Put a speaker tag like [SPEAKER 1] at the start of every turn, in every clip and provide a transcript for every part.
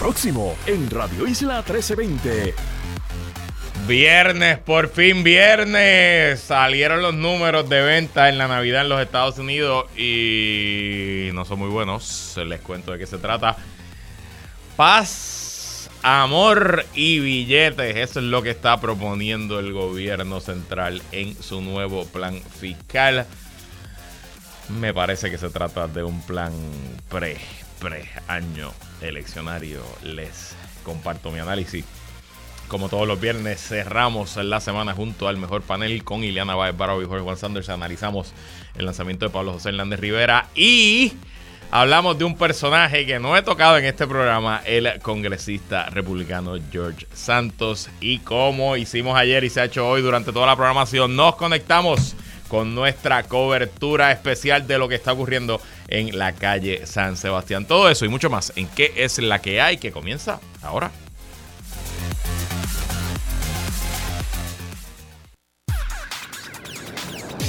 [SPEAKER 1] próximo en Radio Isla 1320.
[SPEAKER 2] Viernes, por fin viernes. Salieron los números de venta en la Navidad en los Estados Unidos y no son muy buenos. Les cuento de qué se trata. Paz, amor y billetes. Eso es lo que está proponiendo el gobierno central en su nuevo plan fiscal. Me parece que se trata de un plan pre, pre año eleccionario. Les comparto mi análisis. Como todos los viernes, cerramos la semana junto al mejor panel con Ileana Baez Barrow y Jorge Juan Sanders. Analizamos el lanzamiento de Pablo José Hernández Rivera y hablamos de un personaje que no he tocado en este programa, el congresista republicano George Santos. Y como hicimos ayer y se ha hecho hoy durante toda la programación, nos conectamos con nuestra cobertura especial de lo que está ocurriendo en la calle San Sebastián. Todo eso y mucho más en qué es la que hay que comienza ahora.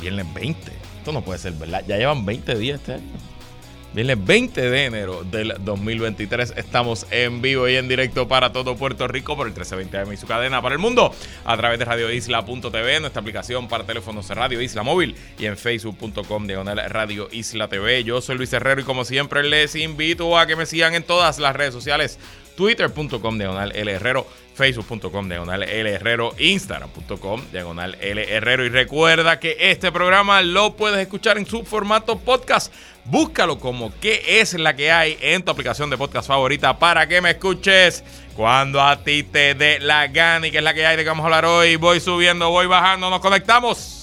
[SPEAKER 2] Viernes 20. Esto no puede ser verdad. Ya llevan 20 días este año. Viernes 20 de enero del 2023. Estamos en vivo y en directo para todo Puerto Rico por el 1320 AM y su cadena para el mundo a través de radioisla.tv, nuestra aplicación para teléfonos Radio Isla Móvil y en facebook.com diagonal Radio Isla TV. Yo soy Luis Herrero y como siempre les invito a que me sigan en todas las redes sociales twitter.com diagonal L Herrero, facebook.com diagonal L Herrero, instagram.com diagonal L Herrero. Y recuerda que este programa lo puedes escuchar en su formato podcast. Búscalo como qué es la que hay en tu aplicación de podcast favorita para que me escuches cuando a ti te dé la gana y que es la que hay de que vamos a hablar hoy. Voy subiendo, voy bajando, nos conectamos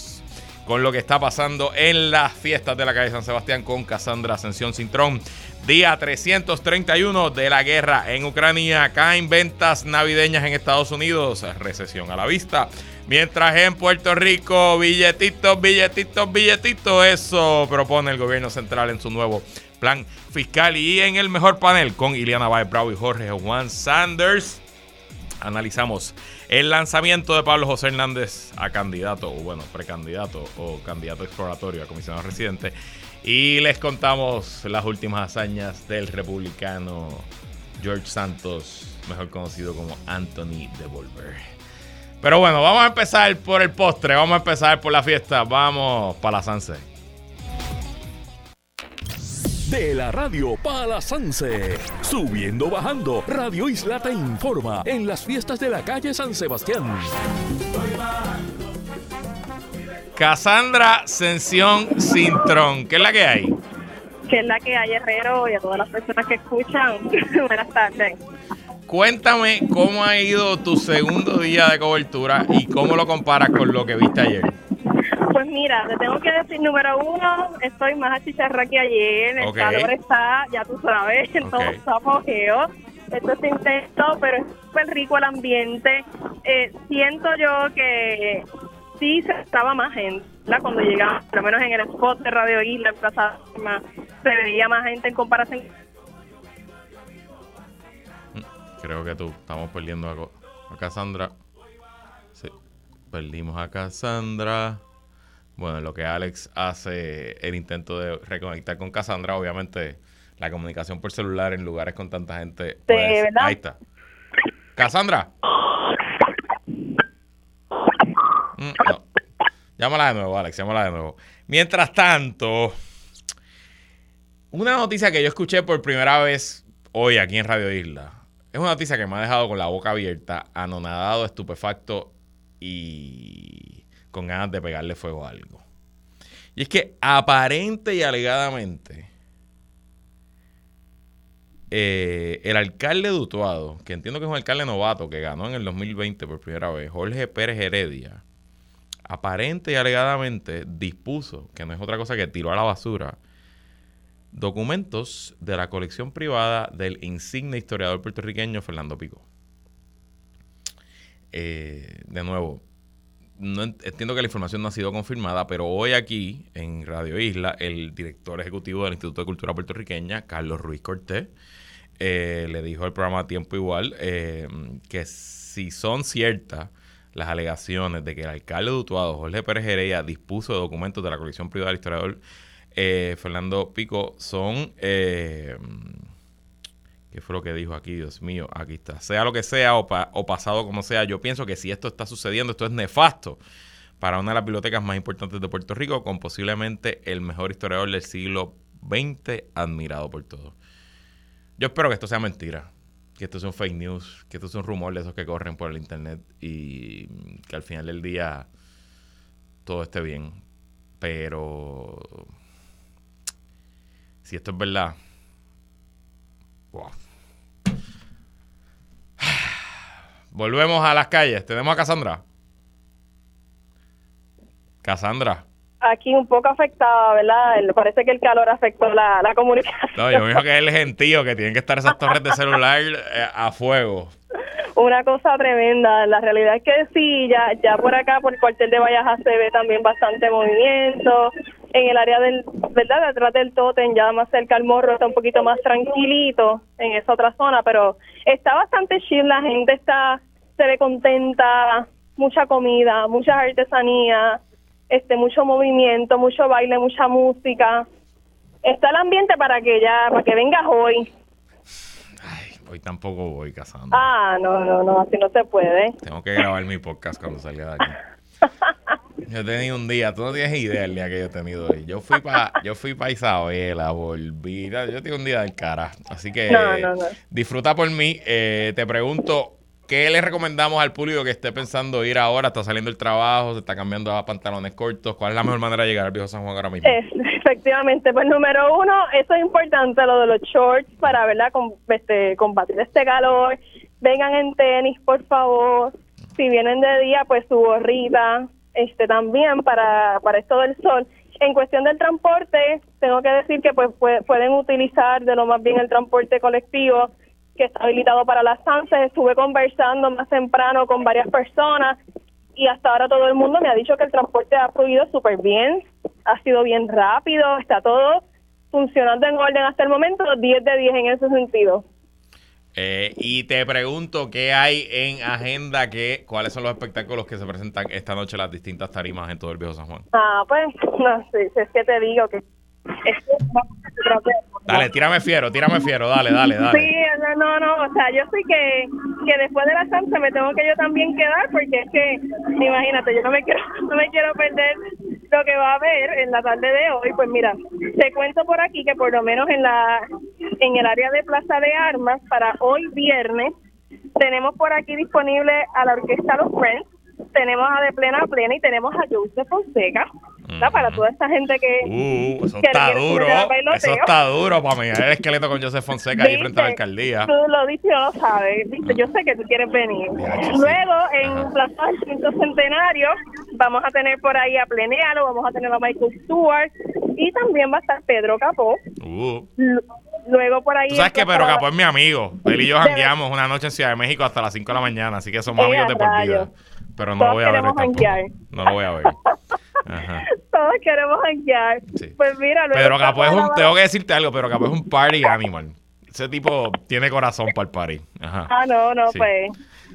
[SPEAKER 2] con lo que está pasando en las fiestas de la calle San Sebastián con Casandra Ascensión Cintrón. Día 331 de la guerra en Ucrania. Caen ventas navideñas en Estados Unidos. Recesión a la vista. Mientras en Puerto Rico, billetitos, billetitos, billetitos. Eso propone el gobierno central en su nuevo plan fiscal. Y en el mejor panel con Ileana Baez Bravo y Jorge Juan Sanders. Analizamos el lanzamiento de Pablo José Hernández a candidato, o bueno, precandidato o candidato exploratorio a comisionado residente y les contamos las últimas hazañas del republicano George Santos, mejor conocido como Anthony Devolver. Pero bueno, vamos a empezar por el postre, vamos a empezar por la fiesta, vamos para la Sanse.
[SPEAKER 1] De la radio para Sanse. Subiendo, bajando, Radio Isla te informa en las fiestas de la calle San Sebastián.
[SPEAKER 2] Cassandra Sención Cintrón. ¿Qué es la que hay?
[SPEAKER 3] ¿Qué es la que hay, Herrero? Y a todas las personas que escuchan. Buenas tardes.
[SPEAKER 2] Cuéntame cómo ha ido tu segundo día de cobertura y cómo lo comparas con lo que viste ayer.
[SPEAKER 3] Pues mira, te tengo que decir, número uno, estoy más achicharra que ayer. El calor está, ya tú sabes, todo está apogeo. Esto es intenso, pero es súper rico el ambiente. Eh, siento yo que sí se estaba más gente, Cuando llegaba, por lo menos en el spot de Radio Isla, en Plaza se veía más gente en comparación.
[SPEAKER 2] Creo que tú, estamos perdiendo a, Cassandra. Sí, perdimos a Cassandra. Bueno, lo que Alex hace el intento de reconectar con Cassandra, obviamente la comunicación por celular en lugares con tanta gente. Pues, ahí está. Cassandra. Mm, llámala de nuevo, Alex, llámala de nuevo. Mientras tanto, una noticia que yo escuché por primera vez hoy aquí en Radio Isla. Es una noticia que me ha dejado con la boca abierta, anonadado, estupefacto y con ganas de pegarle fuego a algo. Y es que aparente y alegadamente eh, el alcalde de Utuado, que entiendo que es un alcalde novato que ganó en el 2020 por primera vez, Jorge Pérez Heredia, aparente y alegadamente dispuso, que no es otra cosa que tiró a la basura, documentos de la colección privada del insigne historiador puertorriqueño Fernando Pico. Eh, de nuevo, entiendo que la información no ha sido confirmada, pero hoy aquí en Radio Isla, el director ejecutivo del Instituto de Cultura Puertorriqueña, Carlos Ruiz Cortés, eh, le dijo al programa Tiempo Igual eh, que si son ciertas las alegaciones de que el alcalde de Utuado, Jorge Pérez Heredia, dispuso documentos de la colección privada del historiador eh, Fernando Pico, son... ¿Qué fue lo que dijo aquí? Dios mío, aquí está. Sea lo que sea o pasado como sea, yo pienso que si esto está sucediendo, esto es nefasto para una de las bibliotecas más importantes de Puerto Rico, con posiblemente el mejor historiador del siglo XX, admirado por todos. Yo espero que esto sea mentira, que esto sea un fake news, que esto sea un rumor de esos que corren por el internet y que al final del día todo esté bien. Pero si esto es verdad, wow. Volvemos a las calles. Tenemos a Cassandra. Cassandra
[SPEAKER 3] aquí un poco afectada, ¿verdad? Parece que el calor afectó la, la comunicación.
[SPEAKER 2] No, yo me dijo que es el gentío, que tienen que estar esas torres de celular eh, a fuego.
[SPEAKER 3] Una cosa tremenda. La realidad es que sí, ya, ya por acá, por el cuartel de Vallaja, se ve también bastante movimiento. En el área del, ¿verdad? Detrás del Totem, ya más cerca al morro, está un poquito más tranquilito en esa otra zona, pero está bastante chill. La gente está, se ve contenta, mucha comida, muchas artesanías este mucho movimiento, mucho baile, mucha música. Está el ambiente para que ya, para que vengas hoy.
[SPEAKER 2] Ay, hoy tampoco voy casando.
[SPEAKER 3] Ah, no, no, no, así no se puede.
[SPEAKER 2] Tengo que grabar mi podcast cuando salga de aquí. Yo he tenido un día, tú no tienes idea del día que yo he tenido hoy. Yo fui para yo fui para Isabela, volví. Yo tengo un día del cara. Así que disfruta por mí. Eh, te pregunto, ¿Qué le recomendamos al público que esté pensando ir ahora? Está saliendo el trabajo, se está cambiando a pantalones cortos. ¿Cuál es la mejor manera de llegar al viejo San Juan ahora mismo?
[SPEAKER 3] efectivamente, pues número uno, eso es importante, lo de los shorts para ¿verdad? este, combatir este calor. Vengan en tenis, por favor. Si vienen de día, pues su gorrita este, también para, para esto del sol. En cuestión del transporte, tengo que decir que pues pueden utilizar de lo más bien el transporte colectivo que está habilitado para las SANSES. Estuve conversando más temprano con varias personas y hasta ahora todo el mundo me ha dicho que el transporte ha fluido súper bien, ha sido bien rápido, está todo funcionando en orden hasta el momento, 10 de 10 en ese sentido.
[SPEAKER 2] Eh, y te pregunto, ¿qué hay en agenda? ¿Qué, ¿Cuáles son los espectáculos que se presentan esta noche en las distintas tarimas en todo el Viejo San Juan?
[SPEAKER 3] Ah, pues, no sé, es que te digo que
[SPEAKER 2] Dale, tírame fiero, tírame fiero, dale, dale, dale.
[SPEAKER 3] Sí, no, no, o sea, yo sé que, que después de la salsa me tengo que yo también quedar porque es que, imagínate, yo no me quiero no me quiero perder lo que va a haber en la tarde de hoy. Pues mira, te cuento por aquí que por lo menos en la en el área de Plaza de Armas para hoy viernes tenemos por aquí disponible a la orquesta Los Friends tenemos a De Plena Plena y tenemos a Joseph Fonseca. Para toda esta gente que.
[SPEAKER 2] Uh, eso está duro. Eso está duro para mí. El esqueleto con Joseph Fonseca ahí frente a la alcaldía.
[SPEAKER 3] Tú lo dices, no lo sabes. Yo sé que tú quieres venir. Luego, en Plaza del Quinto Centenario, vamos a tener por ahí a Plenealo, vamos a tener a Michael Stewart y también va a estar Pedro Capó. Uh. Luego por ahí.
[SPEAKER 2] Tú sabes que Pedro Capó es mi amigo. Él y yo jangueamos una noche en Ciudad de México hasta las 5 de la mañana, así que somos amigos de por vida. Pero no lo voy a ver No lo voy a ver.
[SPEAKER 3] Todos queremos hanquear. Pues mira,
[SPEAKER 2] Pedro Capó es un, tengo que decirte algo, Pedro Capó es un party animal. Ese tipo tiene corazón para el party.
[SPEAKER 3] Ajá. Ah, no, no, pues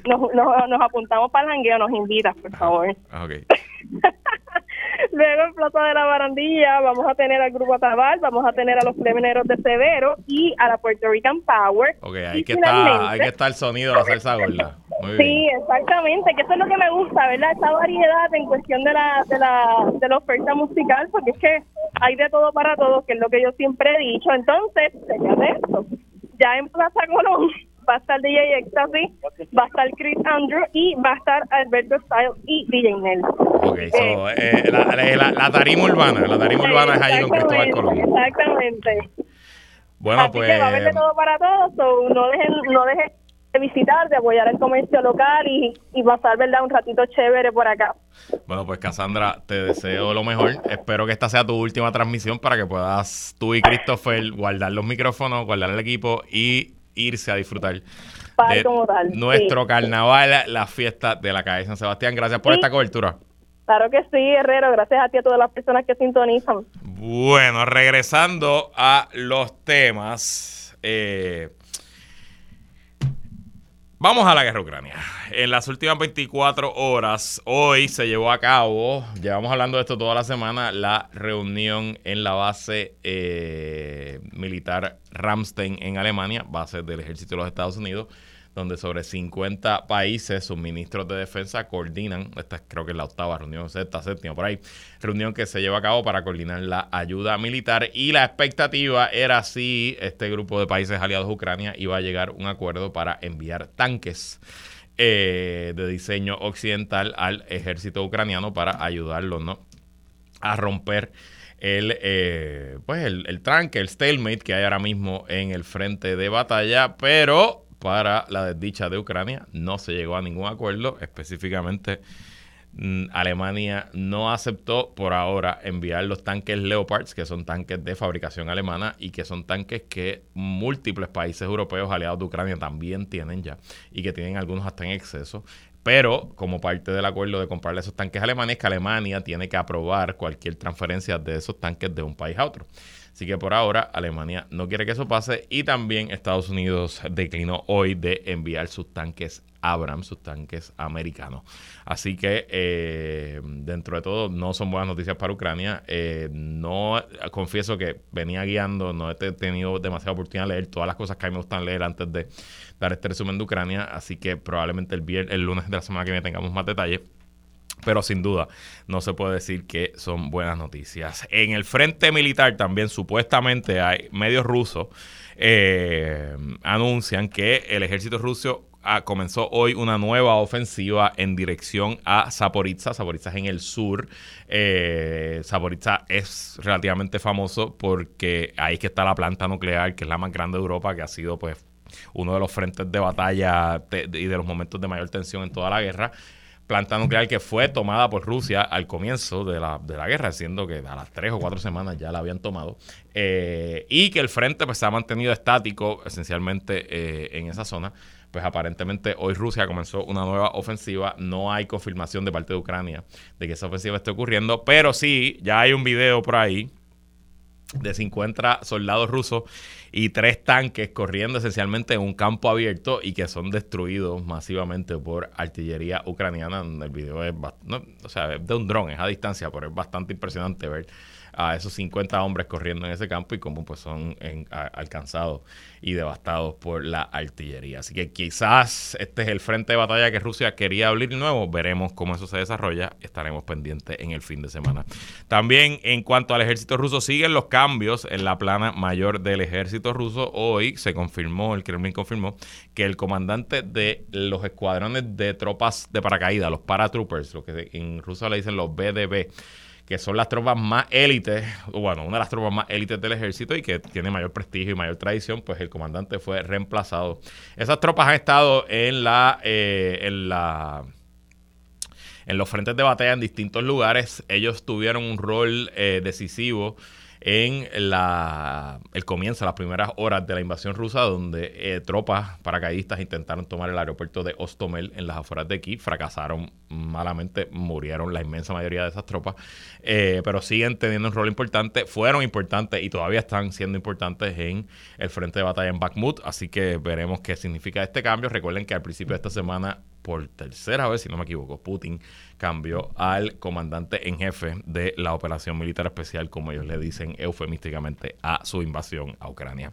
[SPEAKER 3] nos, nos, apuntamos para el jangueo, nos invitas, por favor.
[SPEAKER 2] Ah, ok.
[SPEAKER 3] Luego en Plaza de la Barandilla vamos a tener al Grupo Tabal, vamos a tener a los Plemeneros de Severo y a la Puerto Rican Power.
[SPEAKER 2] Ok, ahí que, está, ahí que está el sonido de la salsa gorda.
[SPEAKER 3] Sí, exactamente, que eso es lo que me gusta, ¿verdad? Esa variedad en cuestión de la, de la, de la oferta musical, porque es que hay de todo para todos, que es lo que yo siempre he dicho. Entonces, esto, ya en Plaza Colón va a estar DJ Ecstasy, va a estar Chris Andrew y va a estar Alberto Style y DJ Nel.
[SPEAKER 2] Ok, so, eh, eh la, la, la, tarima urbana, la tarima urbana es ahí con Cristóbal Colón.
[SPEAKER 3] Exactamente.
[SPEAKER 2] Bueno,
[SPEAKER 3] Así
[SPEAKER 2] pues.
[SPEAKER 3] Que va a haber de todo para todos, so no dejen, no dejen de visitar, de apoyar el comercio local y, y pasar, ¿verdad?, un ratito chévere por acá.
[SPEAKER 2] Bueno, pues Cassandra, te deseo lo mejor. Espero que esta sea tu última transmisión para que puedas tú y Christopher guardar los micrófonos, guardar el equipo y irse a disfrutar de nuestro carnaval, la fiesta de la calle San Sebastián. Gracias por esta cobertura.
[SPEAKER 3] Claro que sí, Herrero. Gracias a ti y a todas las personas que sintonizan.
[SPEAKER 2] Bueno, regresando a los temas. Eh, Vamos a la guerra Ucrania. En las últimas 24 horas, hoy se llevó a cabo, llevamos hablando de esto toda la semana, la reunión en la base eh, militar Ramstein en Alemania, base del ejército de los Estados Unidos donde sobre 50 países, sus ministros de defensa coordinan, esta creo que es la octava reunión, sexta, séptima, por ahí, reunión que se lleva a cabo para coordinar la ayuda militar y la expectativa era si este grupo de países aliados a Ucrania iba a llegar a un acuerdo para enviar tanques. Eh, de diseño occidental al ejército ucraniano para ayudarlo ¿no? a romper el, eh, pues el, el tranque, el stalemate que hay ahora mismo en el frente de batalla, pero para la desdicha de Ucrania. No se llegó a ningún acuerdo. Específicamente, mm, Alemania no aceptó por ahora enviar los tanques Leopards, que son tanques de fabricación alemana y que son tanques que múltiples países europeos aliados de Ucrania también tienen ya y que tienen algunos hasta en exceso. Pero como parte del acuerdo de comprarle esos tanques alemanes, que Alemania tiene que aprobar cualquier transferencia de esos tanques de un país a otro. Así que por ahora Alemania no quiere que eso pase y también Estados Unidos declinó hoy de enviar sus tanques Abrams, sus tanques americanos. Así que eh, dentro de todo no son buenas noticias para Ucrania. Eh, no confieso que venía guiando, no he tenido demasiada oportunidad de leer todas las cosas que a mí me gustan leer antes de dar este resumen de Ucrania. Así que probablemente el, viernes, el lunes de la semana que viene tengamos más detalles. Pero sin duda no se puede decir que son buenas noticias. En el frente militar también supuestamente hay medios rusos eh, anuncian que el ejército ruso ah, comenzó hoy una nueva ofensiva en dirección a Zaporizhzhia. Zaporizhzhia es en el sur. Eh, Zaporizhzhia es relativamente famoso porque ahí que está la planta nuclear, que es la más grande de Europa, que ha sido pues uno de los frentes de batalla y de los momentos de mayor tensión en toda la guerra planta nuclear que fue tomada por Rusia al comienzo de la, de la guerra, siendo que a las tres o cuatro semanas ya la habían tomado, eh, y que el frente pues, se ha mantenido estático esencialmente eh, en esa zona. Pues aparentemente hoy Rusia comenzó una nueva ofensiva. No hay confirmación de parte de Ucrania de que esa ofensiva esté ocurriendo, pero sí, ya hay un video por ahí de 50 soldados rusos y tres tanques corriendo esencialmente en un campo abierto y que son destruidos masivamente por artillería ucraniana. El video es, o sea, de un dron, es a distancia, pero es bastante impresionante ver a esos 50 hombres corriendo en ese campo y cómo pues son alcanzados y devastados por la artillería. Así que quizás este es el frente de batalla que Rusia quería abrir nuevo. Veremos cómo eso se desarrolla. Estaremos pendientes en el fin de semana. También en cuanto al ejército ruso, siguen los cambios en la plana mayor del ejército ruso. Hoy se confirmó, el Kremlin confirmó, que el comandante de los escuadrones de tropas de paracaídas, los paratroopers, lo que en ruso le dicen los BDB, que son las tropas más élites, bueno, una de las tropas más élites del ejército y que tiene mayor prestigio y mayor tradición, pues el comandante fue reemplazado. Esas tropas han estado en la, eh, en la en los frentes de batalla en distintos lugares. Ellos tuvieron un rol eh, decisivo en la, el comienzo, las primeras horas de la invasión rusa, donde eh, tropas paracaidistas intentaron tomar el aeropuerto de Ostomel en las afueras de Kiev, fracasaron malamente, murieron la inmensa mayoría de esas tropas, eh, pero siguen teniendo un rol importante, fueron importantes y todavía están siendo importantes en el frente de batalla en Bakhmut, así que veremos qué significa este cambio. Recuerden que al principio de esta semana por tercera vez, si no me equivoco, Putin cambió al comandante en jefe de la operación militar especial, como ellos le dicen eufemísticamente, a su invasión a Ucrania.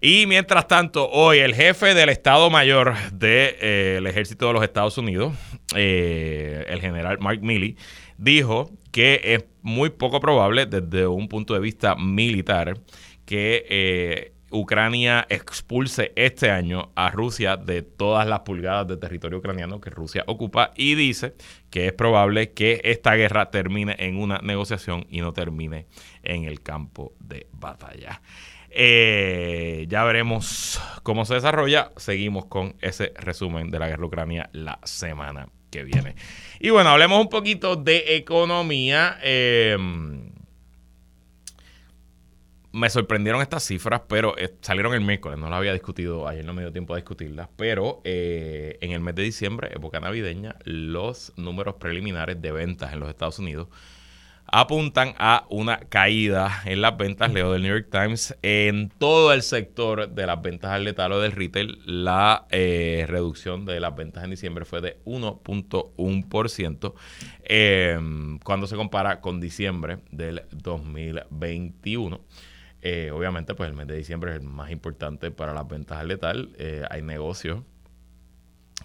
[SPEAKER 2] Y mientras tanto, hoy el jefe del Estado Mayor del eh, ejército de los Estados Unidos, eh, el general Mark Milley, dijo que es muy poco probable desde un punto de vista militar que eh, Ucrania expulse este año a Rusia de todas las pulgadas de territorio ucraniano que Rusia ocupa y dice que es probable que esta guerra termine en una negociación y no termine en el campo de batalla. Eh, ya veremos cómo se desarrolla. Seguimos con ese resumen de la guerra ucrania la semana que viene. Y bueno, hablemos un poquito de economía. Eh, me sorprendieron estas cifras, pero eh, salieron el miércoles, no las había discutido, ayer no me dio tiempo a discutirlas, pero eh, en el mes de diciembre, época navideña, los números preliminares de ventas en los Estados Unidos apuntan a una caída en las ventas, leo del New York Times, en todo el sector de las ventas al letal o del retail, la eh, reducción de las ventas en diciembre fue de 1.1% cuando se compara con diciembre del 2021. Eh, obviamente, pues el mes de diciembre es el más importante para las ventas al letal. Eh, hay negocios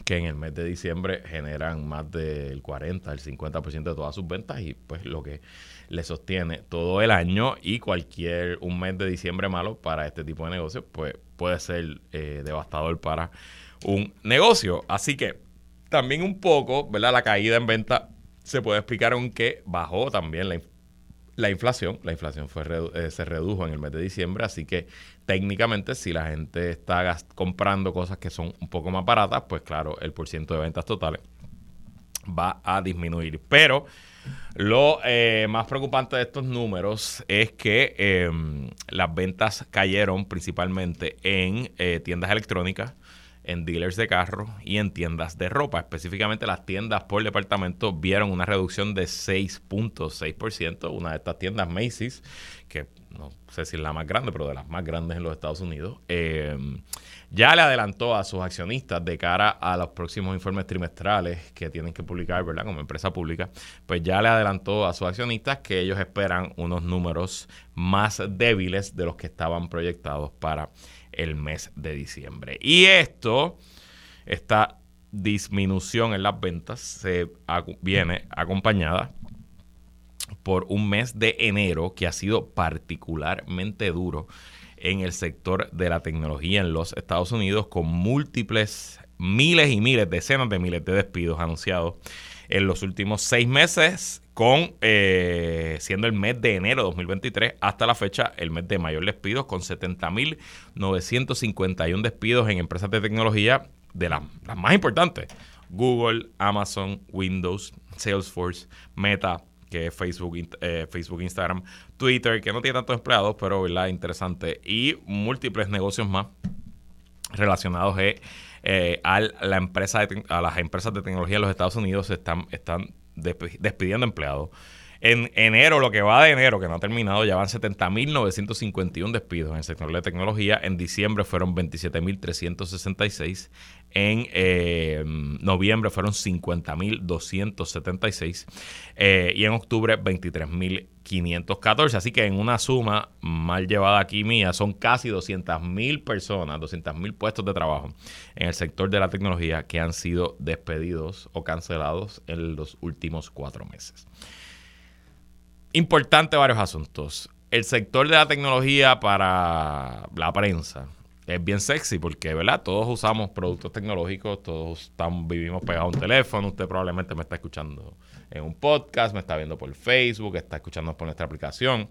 [SPEAKER 2] que en el mes de diciembre generan más del 40, el 50% de todas sus ventas y pues lo que le sostiene todo el año y cualquier un mes de diciembre malo para este tipo de negocios pues puede ser eh, devastador para un negocio. Así que también un poco, ¿verdad? La caída en venta se puede explicar aunque bajó también la, la inflación, la inflación fue eh, se redujo en el mes de diciembre, así que técnicamente si la gente está comprando cosas que son un poco más baratas, pues claro, el porcentaje de ventas totales va a disminuir. Pero lo eh, más preocupante de estos números es que em, las ventas cayeron principalmente en eh, tiendas electrónicas, en dealers de carros y en tiendas de ropa. Específicamente las tiendas por departamento vieron una reducción de 6.6%. Una de estas tiendas, Macy's, que no sé si es la más grande, pero de las más grandes en los Estados Unidos, eh, ya le adelantó a sus accionistas de cara a los próximos informes trimestrales que tienen que publicar, ¿verdad? Como empresa pública, pues ya le adelantó a sus accionistas que ellos esperan unos números más débiles de los que estaban proyectados para el mes de diciembre. Y esto, esta disminución en las ventas, se viene acompañada por un mes de enero que ha sido particularmente duro en el sector de la tecnología en los Estados Unidos, con múltiples miles y miles, decenas de miles de despidos anunciados en los últimos seis meses, con eh, siendo el mes de enero de 2023 hasta la fecha el mes de mayor despidos, con 70.951 despidos en empresas de tecnología de las, más importantes. Google, Amazon, Windows, Salesforce, Meta, que es Facebook, eh, Facebook, Instagram, Twitter, que no tiene tantos empleados, pero ¿verdad? interesante, y múltiples negocios más relacionados eh, eh, la empresa a las empresas de tecnología en los Estados Unidos están, están despidiendo empleados. En enero, lo que va de enero, que no ha terminado, ya van 70.951 despidos en el sector de tecnología. En diciembre fueron 27.366. En eh, noviembre fueron 50.276. Eh, y en octubre 23.514. Así que en una suma mal llevada aquí mía, son casi 200.000 personas, 200.000 puestos de trabajo en el sector de la tecnología que han sido despedidos o cancelados en los últimos cuatro meses importante varios asuntos. El sector de la tecnología para la prensa es bien sexy porque, ¿verdad? Todos usamos productos tecnológicos, todos estamos, vivimos pegados a un teléfono. Usted probablemente me está escuchando en un podcast, me está viendo por Facebook, está escuchando por nuestra aplicación.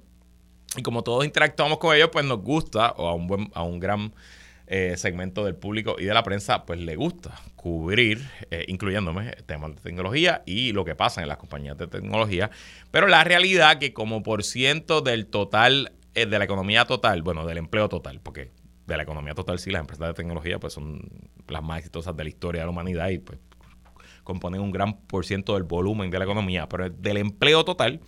[SPEAKER 2] Y como todos interactuamos con ellos, pues nos gusta, o a un, buen, a un gran eh, segmento del público y de la prensa, pues le gusta cubrir, eh, incluyéndome, temas de tecnología y lo que pasa en las compañías de tecnología. Pero la realidad que como por ciento del total, eh, de la economía total, bueno, del empleo total, porque de la economía total sí, las empresas de tecnología pues son las más exitosas de la historia de la humanidad y pues componen un gran por ciento del volumen de la economía, pero del empleo total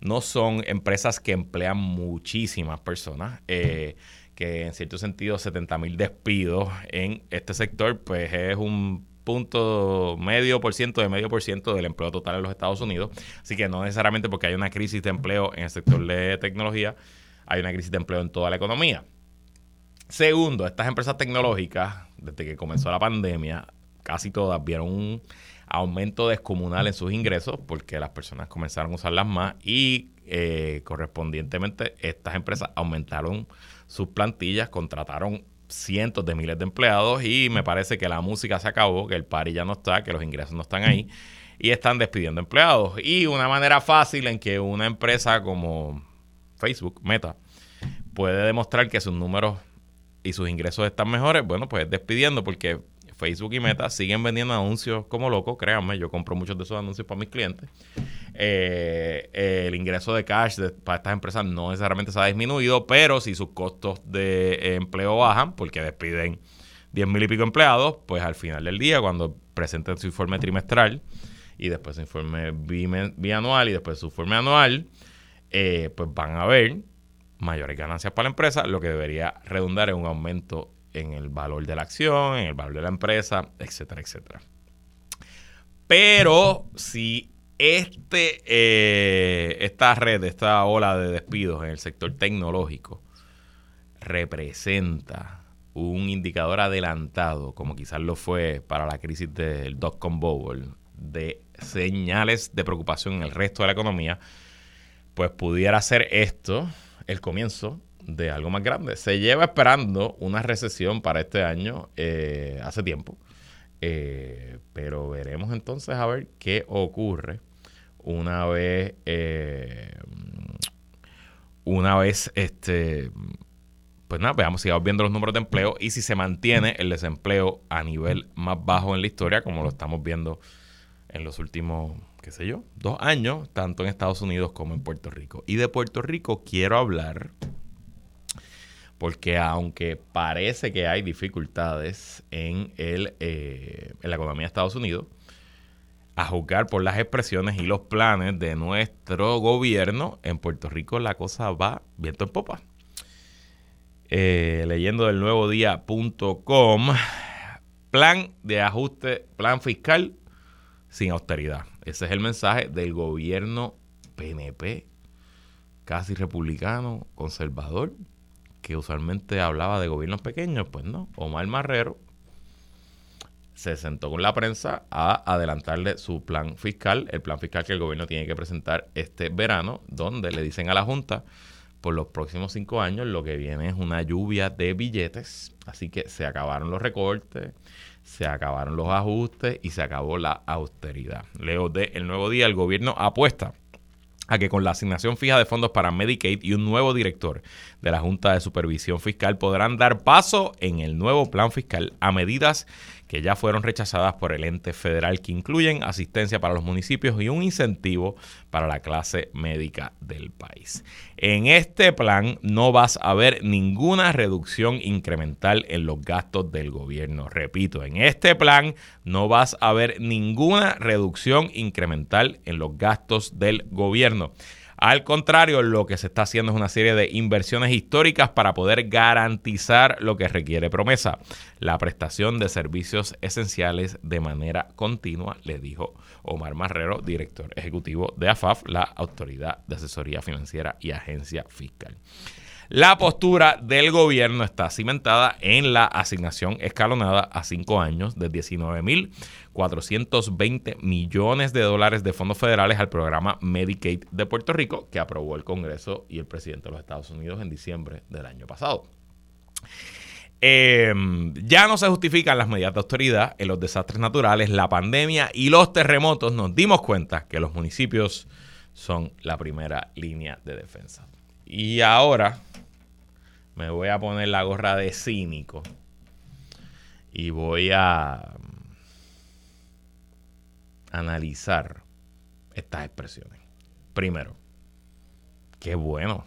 [SPEAKER 2] no son empresas que emplean muchísimas personas. Eh, que en cierto sentido 70 mil despidos en este sector, pues es un punto medio por ciento de medio por ciento del empleo total en los Estados Unidos. Así que no necesariamente porque hay una crisis de empleo en el sector de tecnología, hay una crisis de empleo en toda la economía. Segundo, estas empresas tecnológicas, desde que comenzó la pandemia, casi todas vieron un aumento descomunal en sus ingresos porque las personas comenzaron a usarlas más y eh, correspondientemente estas empresas aumentaron sus plantillas, contrataron cientos de miles de empleados y me parece que la música se acabó, que el pari ya no está, que los ingresos no están ahí y están despidiendo empleados. Y una manera fácil en que una empresa como Facebook, Meta, puede demostrar que sus números y sus ingresos están mejores, bueno, pues despidiendo porque Facebook y Meta siguen vendiendo anuncios como locos, créanme, yo compro muchos de esos anuncios para mis clientes. Eh, el ingreso de cash para estas empresas no necesariamente se ha disminuido, pero si sus costos de empleo bajan, porque despiden 10 mil y pico empleados, pues al final del día, cuando presenten su informe trimestral y después su informe bianual y después su informe anual, eh, pues van a ver mayores ganancias para la empresa, lo que debería redundar en un aumento en el valor de la acción, en el valor de la empresa, etcétera, etcétera. Pero si este, eh, esta red, esta ola de despidos en el sector tecnológico representa un indicador adelantado, como quizás lo fue para la crisis del dot-com bubble, de señales de preocupación en el resto de la economía, pues pudiera ser esto el comienzo de algo más grande. Se lleva esperando una recesión para este año eh, hace tiempo, eh, pero veremos entonces a ver qué ocurre una vez, eh, una vez, este, pues nada, veamos, sigamos viendo los números de empleo y si se mantiene el desempleo a nivel más bajo en la historia, como lo estamos viendo en los últimos, qué sé yo, dos años, tanto en Estados Unidos como en Puerto Rico. Y de Puerto Rico quiero hablar porque aunque parece que hay dificultades en, el, eh, en la economía de Estados Unidos, a juzgar por las expresiones y los planes de nuestro gobierno, en Puerto Rico la cosa va viento en popa. Eh, leyendo del nuevo día.com, plan de ajuste, plan fiscal sin austeridad. Ese es el mensaje del gobierno PNP, casi republicano, conservador, que usualmente hablaba de gobiernos pequeños, pues no. Omar Marrero se sentó con la prensa a adelantarle su plan fiscal, el plan fiscal que el gobierno tiene que presentar este verano, donde le dicen a la Junta, por los próximos cinco años lo que viene es una lluvia de billetes, así que se acabaron los recortes, se acabaron los ajustes y se acabó la austeridad. Leo de El Nuevo Día, el gobierno apuesta a que con la asignación fija de fondos para Medicaid y un nuevo director de la Junta de Supervisión Fiscal podrán dar paso en el nuevo plan fiscal a medidas que ya fueron rechazadas por el ente federal que incluyen asistencia para los municipios y un incentivo para la clase médica del país. En este plan no vas a ver ninguna reducción incremental en los gastos del gobierno. Repito, en este plan no vas a ver ninguna reducción incremental en los gastos del gobierno. Al contrario, lo que se está haciendo es una serie de inversiones históricas para poder garantizar lo que requiere promesa, la prestación de servicios esenciales de manera continua, le dijo Omar Marrero, director ejecutivo de AFAF, la Autoridad de Asesoría Financiera y Agencia Fiscal. La postura del gobierno está cimentada en la asignación escalonada a cinco años de 19.420 millones de dólares de fondos federales al programa Medicaid de Puerto Rico que aprobó el Congreso y el presidente de los Estados Unidos en diciembre del año pasado. Em, ya no se justifican las medidas de autoridad en los desastres naturales, la pandemia y los terremotos. Nos dimos cuenta que los municipios son la primera línea de defensa. Y ahora me voy a poner la gorra de cínico y voy a analizar estas expresiones. Primero, qué bueno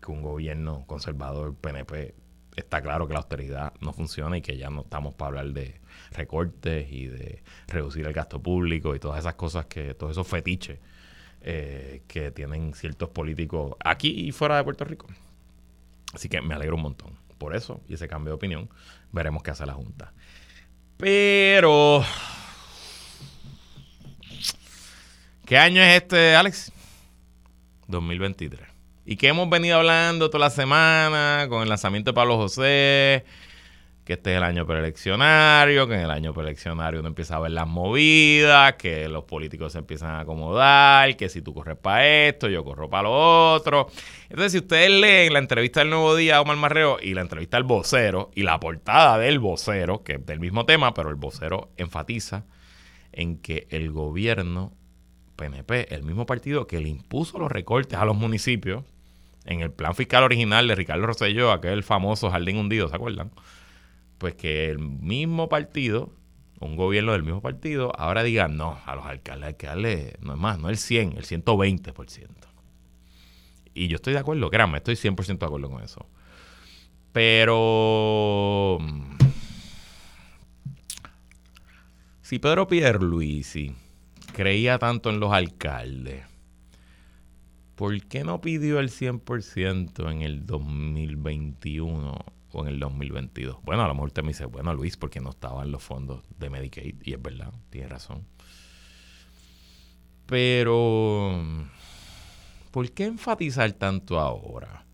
[SPEAKER 2] que un gobierno conservador PNP está claro que la austeridad no funciona y que ya no estamos para hablar de recortes y de reducir el gasto público y todas esas cosas que, todos esos fetiches eh, que tienen ciertos políticos aquí y fuera de Puerto Rico. Así que me alegro un montón por eso y ese cambio de opinión. Veremos qué hace la Junta. Pero... ¿Qué año es este, Alex? 2023. ¿Y qué hemos venido hablando toda la semana con el lanzamiento de Pablo José? Que este es el año preeleccionario, que en el año preeleccionario uno empieza a ver las movidas, que los políticos se empiezan a acomodar, que si tú corres para esto, yo corro para lo otro. Entonces, si ustedes leen la entrevista del Nuevo Día a Omar Marreo y la entrevista al vocero y la portada del vocero, que es del mismo tema, pero el vocero enfatiza en que el gobierno PNP, el mismo partido que le impuso los recortes a los municipios, en el plan fiscal original de Ricardo Rosselló, aquel famoso jardín hundido, ¿se acuerdan? Pues que el mismo partido, un gobierno del mismo partido, ahora diga no a los alcaldes, hay no es más, no el 100, el 120%. Y yo estoy de acuerdo, créanme, estoy 100% de acuerdo con eso. Pero si Pedro Pierluisi creía tanto en los alcaldes, ¿por qué no pidió el 100% en el 2021 o en el 2022? Bueno, a lo mejor usted me dice, bueno, Luis, porque no estaban los fondos de Medicaid. Y es verdad, tiene razón. Pero, ¿por qué enfatizar tanto ahora?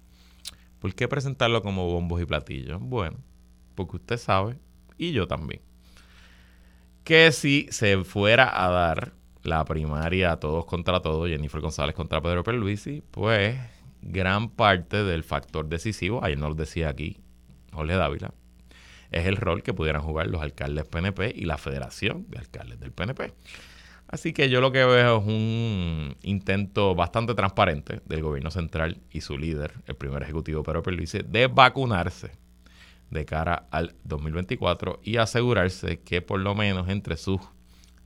[SPEAKER 2] ¿Por qué presentarlo como bombos y platillos? Bueno, porque usted sabe, y yo también, que si se fuera a dar la primaria todos contra todos, Jennifer González contra Pedro Perluisi, pues gran parte del factor decisivo, ayer nos lo decía aquí Jorge Dávila, es el rol que pudieran jugar los alcaldes PNP y la Federación de Alcaldes del PNP. Así que yo lo que veo es un intento bastante transparente del gobierno central y su líder, el primer ejecutivo Pedro Perluisi, de vacunarse de cara al 2024 y asegurarse que por lo menos entre sus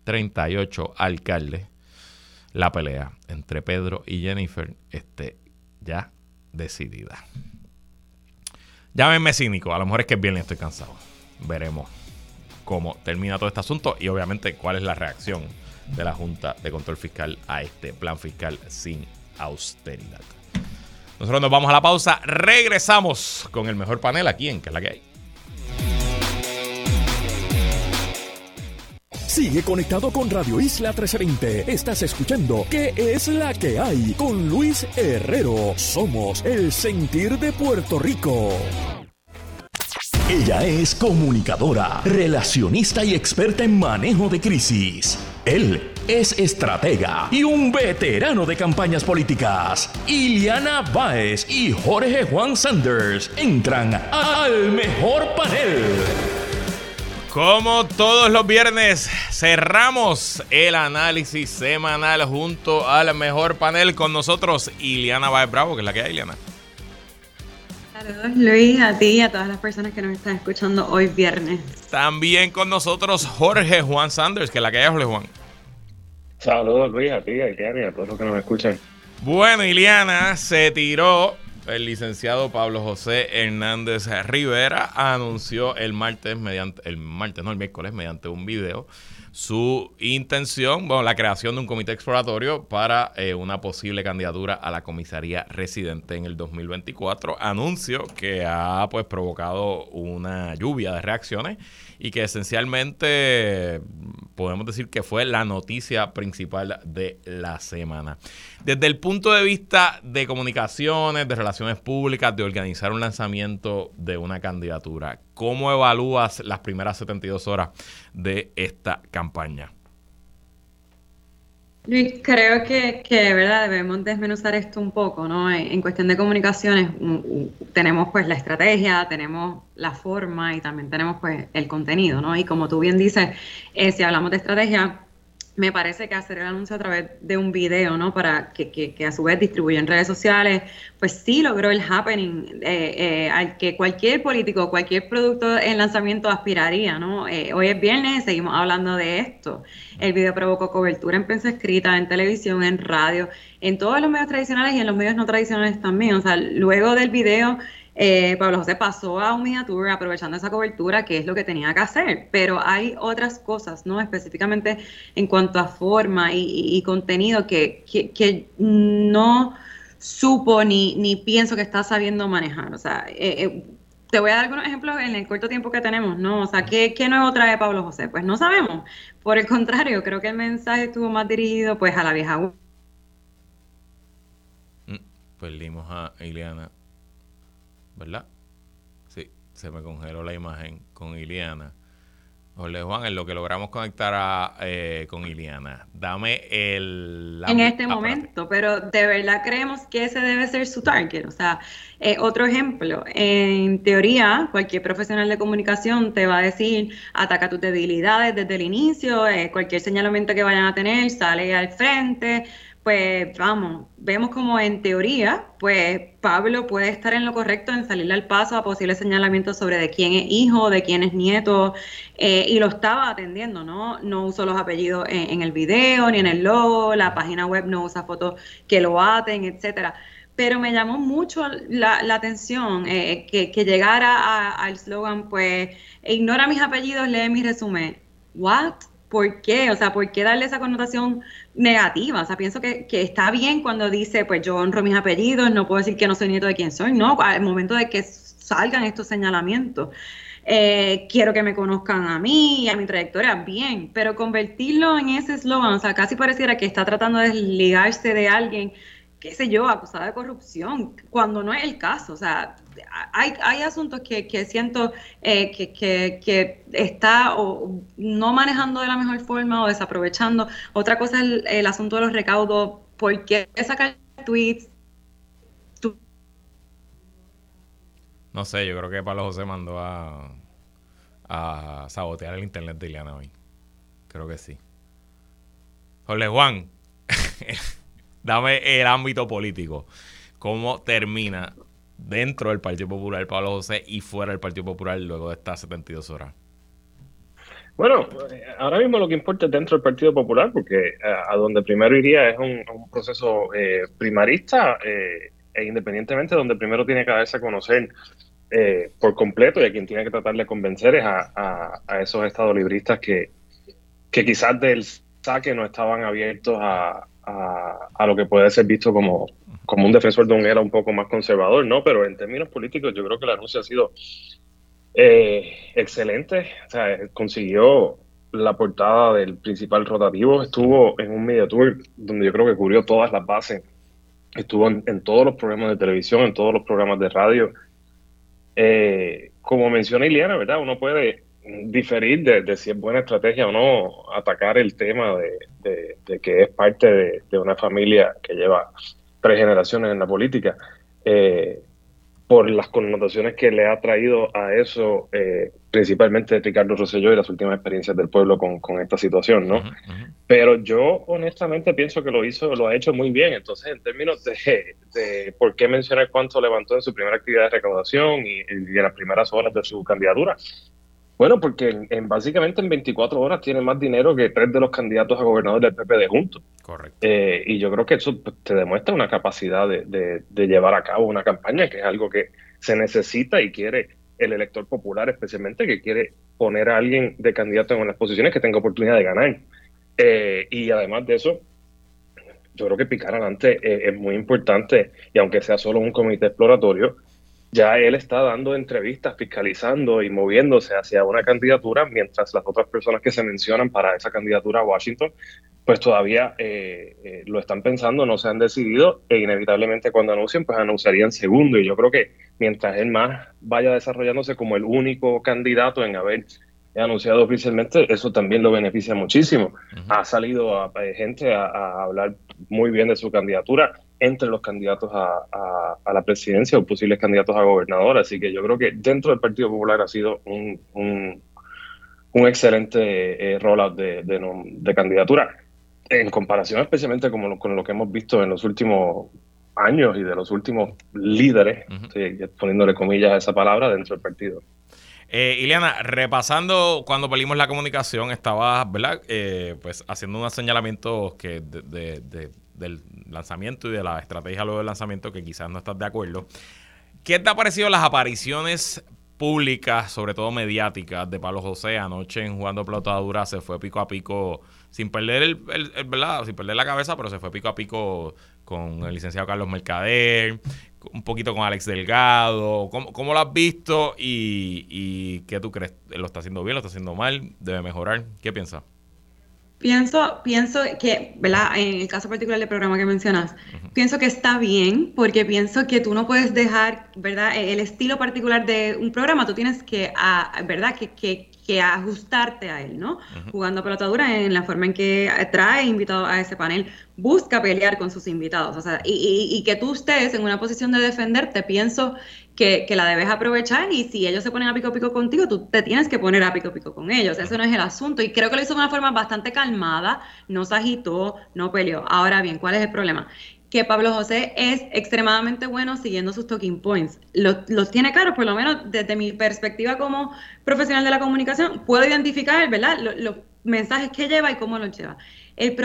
[SPEAKER 2] 38 alcaldes la pelea entre Pedro y Jennifer esté ya decidida. Llámenme cínico, a lo mejor es que es bien estoy cansado. Veremos cómo termina todo este asunto y obviamente cuál es la reacción de la Junta de Control Fiscal a este plan fiscal sin austeridad. Nosotros nos vamos a la pausa. Regresamos con el mejor panel aquí en Que es la que hay.
[SPEAKER 1] Sigue conectado con Radio Isla 1320. Estás escuchando ¿Qué es la que hay? Con Luis Herrero. Somos el sentir de Puerto Rico. Ella es comunicadora, relacionista y experta en manejo de crisis. Él es estratega y un veterano de campañas políticas. Iliana Báez y Jorge Juan Sanders entran al mejor panel.
[SPEAKER 2] Como todos los viernes, cerramos el análisis semanal junto al mejor panel con nosotros, Iliana Báez Bravo, que es la que hay, Iliana.
[SPEAKER 4] Saludos Luis, a ti y a todas las personas que nos están escuchando hoy viernes.
[SPEAKER 2] También con nosotros Jorge Juan Sanders, que es la que hay, Jorge Juan.
[SPEAKER 5] Saludos Luis, a ti, a Iliana y a todos los que nos escuchan.
[SPEAKER 2] Bueno, Iliana se tiró el licenciado Pablo José Hernández Rivera anunció el martes mediante el martes no el miércoles mediante un video su intención, bueno, la creación de un comité exploratorio para eh, una posible candidatura a la comisaría residente en el 2024. Anuncio que ha pues provocado una lluvia de reacciones y que esencialmente podemos decir que fue la noticia principal de la semana. Desde el punto de vista de comunicaciones, de relaciones públicas, de organizar un lanzamiento de una candidatura, ¿cómo evalúas las primeras 72 horas de esta campaña?
[SPEAKER 4] Luis, creo que, que verdad debemos desmenuzar esto un poco, ¿no? En, cuestión de comunicaciones tenemos pues la estrategia, tenemos la forma y también tenemos pues el contenido, ¿no? Y como tú bien dices, eh, si hablamos de estrategia, me parece que hacer el anuncio a través de un video, ¿no? Para que, que, a su vez distribuya en redes sociales, pues sí logró el happening eh, eh, al que cualquier político, cualquier producto en lanzamiento aspiraría, ¿no? Eh, hoy es viernes, seguimos hablando de esto. El video provocó cobertura en prensa escrita, en televisión, en radio, en todos los medios tradicionales y en los medios no tradicionales también. O sea, luego del video eh, Pablo José pasó a un miniature aprovechando esa cobertura, que es lo que tenía que hacer, pero hay otras cosas, ¿no? Específicamente en cuanto a forma y, contenido que, que, no supo ni, ni pienso que está sabiendo manejar. O sea, eh, eh, te voy a dar algunos ejemplos en el corto tiempo que tenemos, ¿no? O sea, ¿qué, ¿qué, nuevo trae Pablo José? Pues no sabemos. Por el contrario, creo que el mensaje estuvo más dirigido pues a la vieja.
[SPEAKER 2] Mm, perdimos a Ileana ¿verdad? Sí, se me congeló la imagen con Iliana. Jorge Juan, en lo que logramos conectar eh, con Iliana, dame el...
[SPEAKER 4] en este momento, pero de verdad creemos que ese debe ser su target. O sea, eh, otro ejemplo, en teoría, cualquier profesional de comunicación te va a decir, ataca tus debilidades desde el inicio, eh, cualquier señalamiento que vayan a tener, sale al frente, pues vamos, vemos como en teoría, pues Pablo puede estar en lo correcto en salirle al paso a posibles señalamientos sobre de quién es hijo, de quién es nieto, eh, y lo estaba atendiendo, ¿no? No usó los apellidos en, el video ni en el logo, la página web no usa fotos que lo aten, etcétera. Pero me llamó mucho la, atención eh, que, llegara al slogan, pues, ignora mis apellidos, lee mi resumen. ¿What? ¿Por qué? O sea, ¿por qué darle esa connotación negativa? O sea, pienso que, está bien cuando dice, pues yo honro mis apellidos, no puedo decir que no soy nieto de quien soy, no, al momento de que salgan estos señalamientos. Eh, quiero que me conozcan a mí y a mi trayectoria, bien, pero convertirlo en ese eslogan, o sea, casi pareciera que está tratando de desligarse de alguien qué sé yo, acusada de corrupción, cuando no es el caso. O sea, hay, hay asuntos que, que siento eh, que, que, está o no manejando de la mejor forma o desaprovechando. Otra cosa es el, asunto de los recaudos. ¿Por qué sacar tweets?
[SPEAKER 2] No sé, yo creo que Pablo José mandó a, a sabotear el internet de Ileana hoy. Creo que sí. Jorge Juan. dame el ámbito político. ¿Cómo termina dentro del Partido Popular Pablo José y fuera del Partido Popular luego de estas 72 horas?
[SPEAKER 5] Bueno, ahora mismo lo que importa es dentro del Partido Popular, porque eh, a, donde primero iría es un, proceso eh, primarista eh, e independientemente donde primero tiene que darse a conocer por completo y a quien tiene que tratar de convencer es a, esos estados libristas que, que quizás del saque no estaban abiertos a, a, lo que puede ser visto como, como un defensor de un era un poco más conservador, ¿no? Pero en términos políticos yo creo que el anuncio ha sido eh, excelente. O sea, consiguió la portada del principal rotativo, estuvo en un media tour donde yo creo que cubrió todas las bases, estuvo en, todos los programas de televisión, en todos los programas de radio. Eh, como menciona Iliana, ¿verdad? Uno puede diferir de, si es buena estrategia o no atacar el tema de, que es parte de, una familia que lleva tres generaciones en la política, eh, por las connotaciones que le ha traído a eso, eh, principalmente Ricardo Rosselló y las últimas experiencias del pueblo con, esta situación, ¿no? Pero yo honestamente pienso que lo hizo, lo ha hecho muy bien. Entonces, en términos de, de por qué mencionar cuánto levantó en su primera actividad de recaudación y, y en las primeras horas de su candidatura, bueno, porque en, básicamente en 24 horas tiene más dinero que tres de los candidatos a gobernador del PPD juntos.
[SPEAKER 2] Correcto.
[SPEAKER 5] Eh, y yo creo que eso pues, te demuestra una capacidad de, llevar a cabo una campaña, que es algo que se necesita y quiere el elector popular, especialmente que quiere poner a alguien de candidato en las posiciones que tenga oportunidad de ganar. Eh, y además de eso, yo creo que picar adelante eh, es muy importante y aunque sea solo un comité exploratorio, ya él está dando entrevistas, fiscalizando y moviéndose hacia una candidatura, mientras las otras personas que se mencionan para esa candidatura a Washington, pues todavía eh, eh, lo están pensando, no se han decidido e inevitablemente cuando anuncien, pues anunciarían segundo. Y yo creo que mientras él más vaya desarrollándose como el único candidato en haber anunciado oficialmente, eso también lo beneficia muchísimo. Ha salido a, eh, gente a hablar muy bien de su candidatura entre los candidatos a, la presidencia o posibles candidatos a gobernador. Así que yo creo que dentro del Partido Popular ha sido un, un, excelente eh, rollout de, candidatura, en comparación especialmente con lo, que hemos visto en los últimos años y de los últimos líderes, poniéndole comillas a esa palabra, dentro del partido.
[SPEAKER 2] Eh, Ileana, repasando cuando pelimos la comunicación, estaba, ¿verdad? Eh, pues haciendo unos señalamientos que de, del lanzamiento y de la estrategia luego del lanzamiento que quizás no estás de acuerdo. ¿Qué te ha parecido las apariciones públicas, sobre todo mediáticas, de Pablo José? Anoche en Jugando Pelotadura se fue pico a pico, sin perder el, ¿verdad? sin perder la cabeza, pero se fue pico a pico con el licenciado Carlos Mercader, un poquito con Alex Delgado. ¿Cómo, cómo lo has visto y, y qué tú crees? ¿Lo está haciendo bien? ¿Lo está haciendo mal? ¿Debe mejorar? ¿Qué piensas?
[SPEAKER 4] Pienso, pienso que, ¿verdad? En el caso particular del programa que mencionas, pienso que está bien porque pienso que tú no puedes dejar, ¿verdad? El estilo particular de un programa, tú tienes que, ah, ¿verdad? Que, que, que ajustarte a él, ¿no? Jugando pelotadura en la forma en que trae invitados a ese panel, busca pelear con sus invitados, o sea, y, y, que tú estés en una posición de defenderte, pienso que, la debes aprovechar y si ellos se ponen a pico pico contigo, tú te tienes que poner a pico pico con ellos. Eso no es el asunto. Y creo que lo hizo de una forma bastante calmada, no se agitó, no peleó. Ahora bien, ¿cuál es el problema? Que Pablo José es extremadamente bueno siguiendo sus talking points. Los tiene claro, por lo menos desde mi perspectiva como profesional de la comunicación, puedo identificar, ¿verdad? Los, mensajes que lleva y cómo los lleva. El,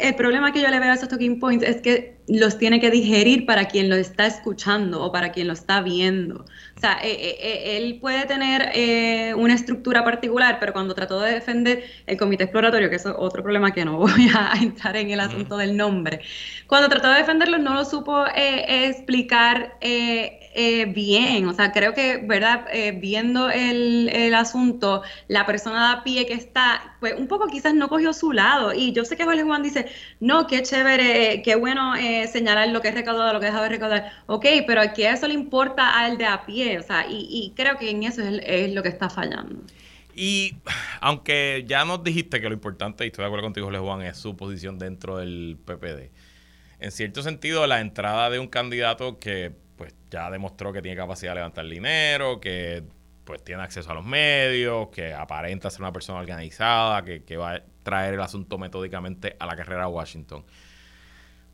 [SPEAKER 4] el problema que yo le veo a esos talking points es que los tiene que digerir para quien lo está escuchando o para quien lo está viendo. O sea, eh, eh, eh, él puede tener una estructura particular, pero cuando trató de defender el comité exploratorio, que es otro problema que no voy a entrar en el asunto del nombre, cuando trató de defenderlo no lo supo explicar eh, bien, o sea, creo que, ¿verdad? Eh, viendo el, el, asunto, la persona de a pie que está, pues un poco quizás no cogió su lado. Y yo sé que Jorge Juan dice, no, qué chévere, qué bueno eh, señalar lo que es recaudado, lo que dejado de recaudar. Ok, pero que eso le importa al de a pie, o sea, y, creo que en eso es, es lo que está fallando.
[SPEAKER 2] Y aunque ya nos dijiste que lo importante, y estoy de acuerdo contigo, Jorge Juan, es su posición dentro del PPD. En cierto sentido, la entrada de un candidato que ya demostró que tiene capacidad de levantar dinero, que pues tiene acceso a los medios, que aparenta ser una persona organizada, que, que va a traer el asunto metódicamente a la carrera a Washington.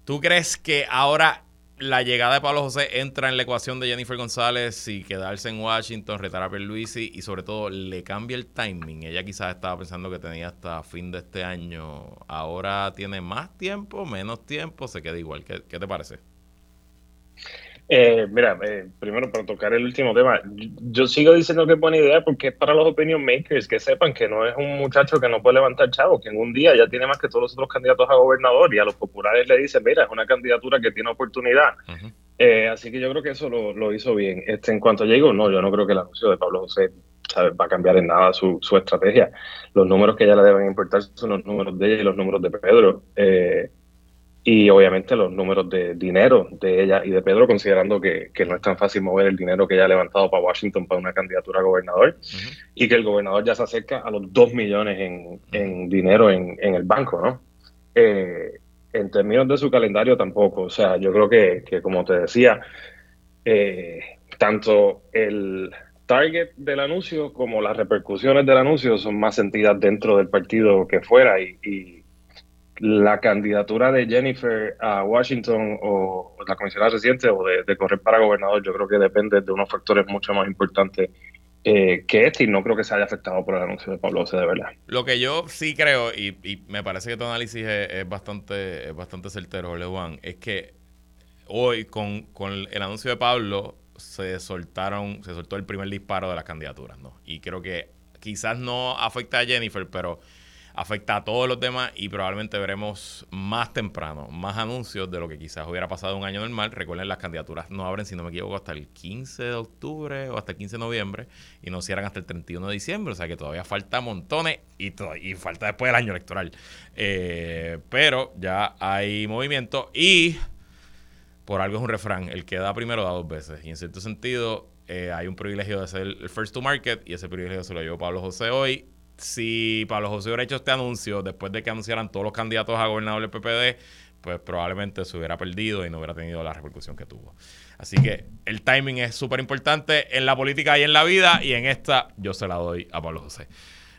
[SPEAKER 2] ¿Tú crees que ahora la llegada de Pablo José entra en la ecuación de Jennifer González y quedarse en Washington, retar a Pierluisi y sobre todo le cambia el timing? Ella quizás estaba pensando que tenía hasta fin de este año. Ahora tiene más tiempo, menos tiempo, se queda igual. ¿Qué, qué te parece?
[SPEAKER 5] Eh, mira, eh, primero para tocar el último tema, yo sigo diciendo que es buena idea porque es para los opinion makers que sepan que no es un muchacho que no puede levantar chavo, que en un día ya tiene más que todos los otros candidatos a gobernador y a los populares le dicen, mira, es una candidatura que tiene oportunidad. Eh, así que yo creo que eso lo, hizo bien. Este, en cuanto llego, no, yo no creo que el anuncio de Pablo José va a cambiar en nada su, su estrategia. Los números que ella le deben importar son los números de ella y los números de Pedro. Eh, y obviamente los números de dinero de ella y de Pedro, considerando que, no es tan fácil mover el dinero que ella ha levantado para Washington para una candidatura a gobernador y que el gobernador ya se acerca a los 2 millones en, dinero en, el banco, ¿no? Eh, en términos de su calendario tampoco, o sea, yo creo que, como te decía, eh, tanto el target del anuncio como las repercusiones del anuncio son más sentidas dentro del partido que fuera y la candidatura de Jennifer a Washington o la comisionada reciente o de, correr para gobernador, yo creo que depende de unos factores mucho más importantes eh, que este y no creo que se haya afectado por el anuncio de Pablo José de verdad.
[SPEAKER 2] Lo que yo sí creo, y, me parece que tu análisis es, bastante, es bastante certero, Juan, es que hoy con, con el anuncio de Pablo se soltaron, se soltó el primer disparo de las candidaturas, ¿no? Y creo que quizás no afecta a Jennifer, pero afecta a todos los demás y probablemente veremos más temprano, más anuncios de lo que quizás hubiera pasado un año normal. Recuerden, las candidaturas no abren, si no me equivoco, hasta el 15 de octubre o hasta el 15 de noviembre y no cierran hasta el 31 de diciembre, o sea que todavía falta montones y, y falta después del año electoral. Eh, pero ya hay movimiento y por algo es un refrán, el que da primero da dos veces y en cierto sentido... Eh, hay un privilegio de ser el first to market y ese privilegio se lo llevó Pablo José hoy si Pablo José hubiera hecho este anuncio después de que anunciaran todos los candidatos a gobernador del PPD, pues probablemente se hubiera perdido y no hubiera tenido la repercusión que tuvo. Así que el timing es súper importante en la política y en la vida, y en esta yo se la doy a Pablo José.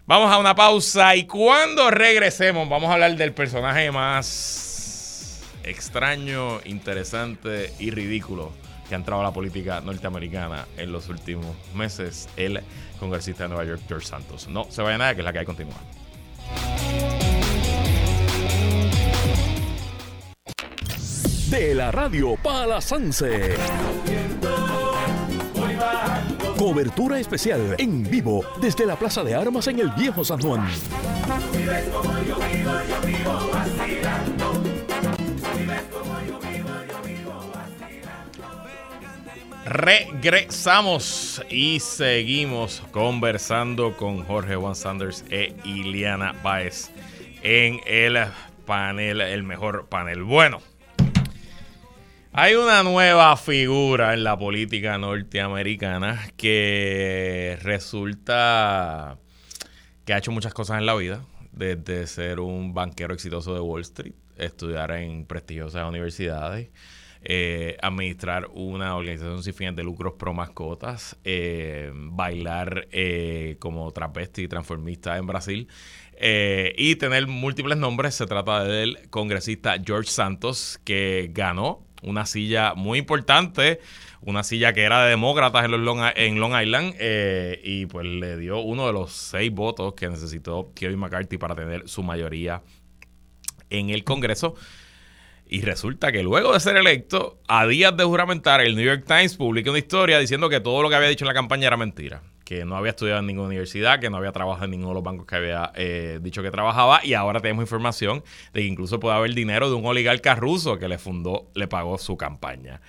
[SPEAKER 2] Vamos a una pausa y cuando regresemos vamos a hablar del personaje más extraño, interesante y ridículo que ha entrado a la política norteamericana en los últimos meses, el congresista de Nueva York, George Santos. No se vaya nada, que es la que hay continúa.
[SPEAKER 1] De la radio para. Cobertura especial en vivo desde la Plaza de Armas en el Viejo San Juan.
[SPEAKER 2] Regresamos y seguimos conversando con Jorge Juan Sanders e Iliana Baez en el panel, el mejor panel. Bueno, hay una nueva figura en la política norteamericana que resulta que ha hecho muchas cosas en la vida, desde ser un banquero exitoso de Wall Street, estudiar en prestigiosas universidades eh, administrar una organización sin fines de lucros pro mascotas, eh, bailar eh, como trapesti y transformista en Brasil y tener múltiples nombres. Se trata del congresista George Santos, que ganó una silla muy importante, una silla que era de demócratas en, Long, en Long Island y pues le dio uno de los seis votos que necesitó Kevin McCarthy para tener su mayoría en el Congreso. Y resulta que luego de ser electo, a días de juramentar, el New York Times publica una historia diciendo que todo lo que había dicho en la campaña era mentira. Que no había estudiado en ninguna universidad, que no había trabajado en ninguno de los bancos que había eh, dicho que trabajaba. Y ahora tenemos información de que incluso puede haber dinero de un oligarca ruso que le fundó, le pagó su campaña.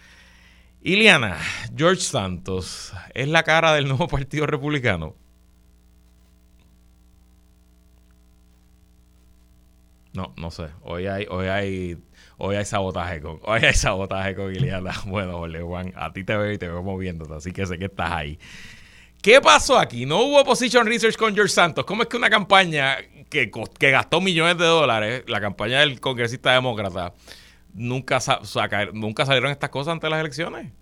[SPEAKER 2] Iliana, George Santos, ¿es la cara del nuevo Partido Republicano? No, no sé. Hoy hay, hoy hay Hoy hay sabotaje con, hoy hay sabotaje con Iliana. Bueno, Jorge Juan, a ti te veo y te veo moviéndote, así que sé que estás ahí. ¿Qué pasó aquí? No hubo position research con George Santos. ¿Cómo es que una campaña que, que gastó millones de dólares, la campaña del congresista demócrata, nunca, nunca salieron estas cosas ante las elecciones?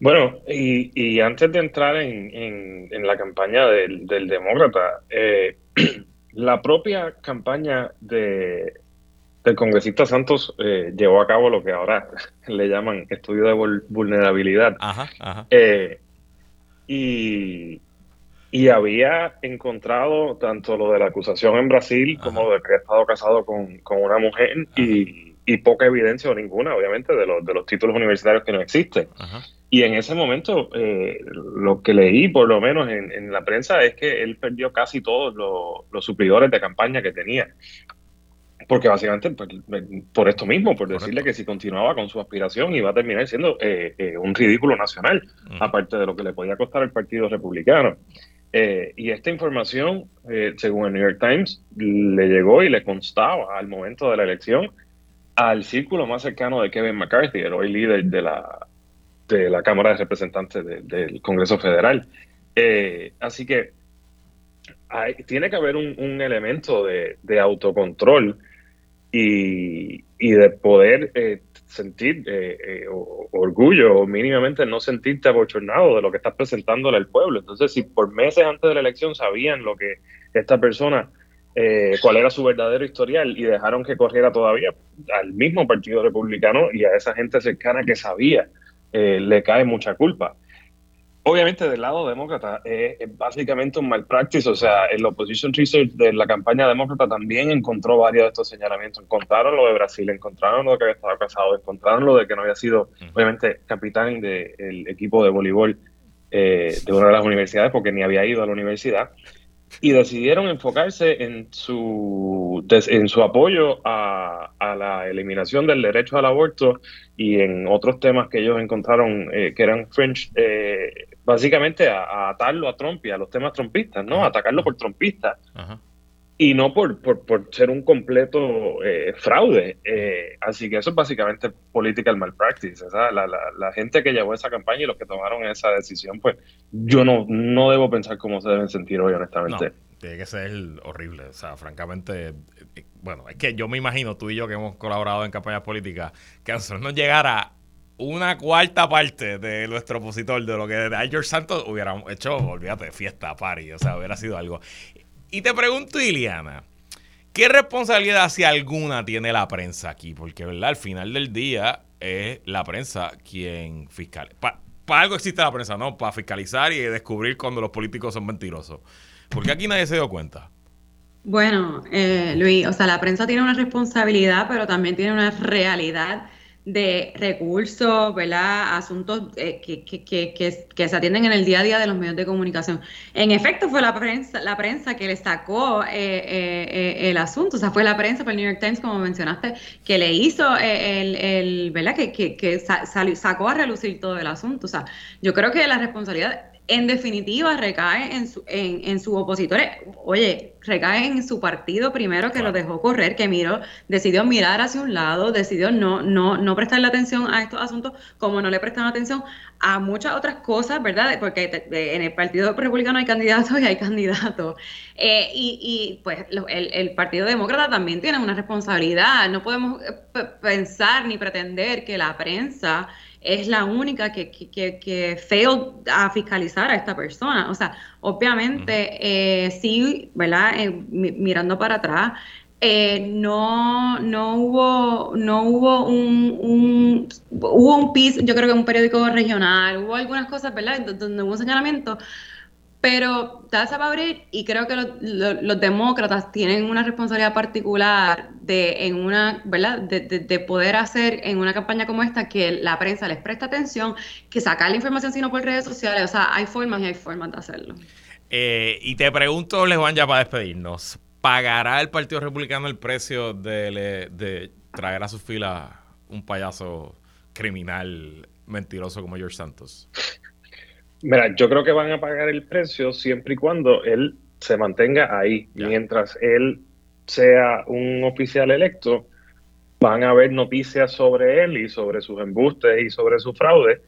[SPEAKER 5] Bueno, y, antes de entrar en, la campaña del, demócrata, eh, la propia campaña de, el congresista Santos eh, llevó a cabo lo que ahora le llaman estudio de vulnerabilidad. Eh, y, había encontrado tanto lo de la acusación en Brasil como lo de que había estado casado con, una mujer y, poca evidencia o ninguna, obviamente, de, los, de los títulos universitarios que no existen. Y en ese momento, eh, lo que leí, por lo menos en, la prensa, es que él perdió casi todos los, los suplidores de campaña que tenía. Porque básicamente, pues, por esto mismo, por decirle que si continuaba con su aspiración iba a terminar siendo eh, eh, un ridículo nacional, aparte de lo que le podía costar al Partido Republicano. Eh, y esta información, según el New York Times, le llegó y le constaba al momento de la elección al círculo más cercano de Kevin McCarthy, el hoy líder de la, de la Cámara de Representantes del Congreso Federal. así que tiene que haber un, elemento de, autocontrol y, de poder eh, sentir eh, eh, orgullo o mínimamente no sentirte abochornado de lo que estás presentándole al pueblo. Entonces, si por meses antes de la elección sabían lo que esta persona, cuál era su verdadero historial y dejaron que corriera todavía al mismo Partido Republicano y a esa gente cercana que sabía, le cae mucha culpa. Obviamente del lado demócrata es, básicamente un malpractice, o sea, el opposition research de la campaña demócrata también encontró varios de estos señalamientos. Encontraron lo de Brasil, encontraron lo de que había estado casado, encontraron lo de que no había sido, obviamente, capitán del equipo de voleibol eh, de una de las universidades porque ni había ido a la universidad y decidieron enfocarse en su, en su apoyo a, la eliminación del derecho al aborto y en otros temas que ellos encontraron eh, que eran fringe, eh, básicamente a, atarlo a Trump y a los temas trumpistas, ¿no? atacarlo por trumpista y no por, por, ser un completo eh, fraude. así que eso es básicamente political malpractice. La, la, gente que llevó esa campaña y los que tomaron esa decisión, pues yo no, no debo pensar cómo se deben sentir hoy, honestamente.
[SPEAKER 2] tiene que ser horrible. O sea, francamente, bueno, es que yo me imagino tú y yo que hemos colaborado en campañas políticas, que a nosotros nos llegara una cuarta parte de nuestro opositor, de lo que de George Santos hubiéramos hecho, olvídate, fiesta, party, o sea, hubiera sido algo. Y te pregunto, Iliana, ¿qué responsabilidad, si alguna, tiene la prensa aquí? Porque, ¿verdad? Al final del día es la prensa quien fiscal. Para algo existe la prensa, ¿no? Para fiscalizar y descubrir cuando los políticos son mentirosos. Porque aquí nadie se dio cuenta.
[SPEAKER 4] Bueno, eh, Luis, o sea, la prensa tiene una responsabilidad, pero también tiene una realidad de recursos, ¿verdad? Asuntos eh, que, que, que, que, se atienden en el día a día de los medios de comunicación. En efecto, fue la prensa, la prensa que le sacó eh, eh, el asunto, o sea, fue la prensa, por el New York Times, como mencionaste, que le hizo el, el ¿verdad? Que, que, sacó a relucir todo el asunto. O sea, yo creo que la responsabilidad en definitiva recae en, su, en, en sus opositores. Oye, recae en su partido primero que lo dejó correr, que miró, decidió mirar hacia un lado, decidió no, no, no prestarle atención a estos asuntos como no le prestaron atención a muchas otras cosas, ¿verdad? Porque en el Partido Republicano hay candidatos y hay candidatos. Eh, y, y, pues el, el, Partido Demócrata también tiene una responsabilidad. No podemos eh, pensar ni pretender que la prensa es la única que, que, que, a fiscalizar a esta persona. O sea, obviamente, eh, sí, ¿verdad? Eh, mirando para atrás, eh, no, no hubo, no hubo un, un, hubo un piso, yo creo que un periódico regional, hubo algunas cosas, ¿verdad? Donde hubo un señalamiento, pero está para abrir y creo que los demócratas tienen una responsabilidad particular de, en una, ¿verdad? De, poder hacer en una campaña como esta que la prensa les presta atención, que sacar la información sino por redes sociales. O sea, hay formas y hay formas de hacerlo.
[SPEAKER 2] Eh, y te pregunto, Juan, ya para despedirnos, ¿pagará el Partido Republicano el precio de, de traer a sus filas un payaso criminal mentiroso como George Santos?
[SPEAKER 5] Mira, yo creo que van a pagar el precio siempre y cuando él se mantenga ahí. Mientras él sea un oficial electo, van a haber noticias sobre él y sobre sus embustes y sobre su fraude.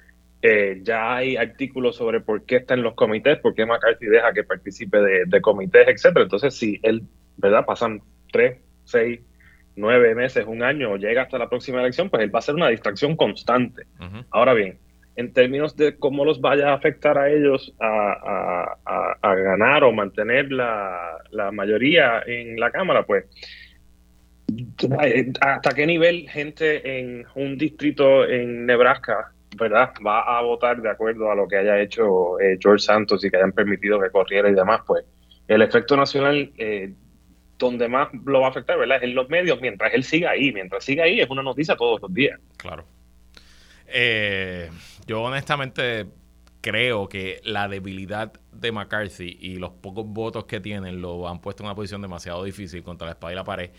[SPEAKER 5] Eh, ya hay artículos sobre por qué está en los comités, por qué McCarthy deja que participe de, comités, etcétera. Entonces, si él, ¿verdad? Pasan tres, seis, nueve meses, un año, o llega hasta la próxima elección, pues él va a ser una distracción constante. Ahora bien, en términos de cómo los vaya a afectar a ellos a, ganar o mantener la, mayoría en la Cámara, pues hasta qué nivel gente en un distrito en Nebraska, ¿verdad? Va a votar de acuerdo a lo que haya hecho eh, George Santos y que hayan permitido que corriera y demás, pues el efecto nacional eh, donde más lo va a afectar, ¿verdad? Es en los medios, mientras él siga ahí, mientras siga ahí es una noticia todos los días.
[SPEAKER 2] Claro. Eh, yo honestamente creo que la debilidad de McCarthy y los pocos votos que tienen lo han puesto en una posición demasiado difícil contra la espada y la pared.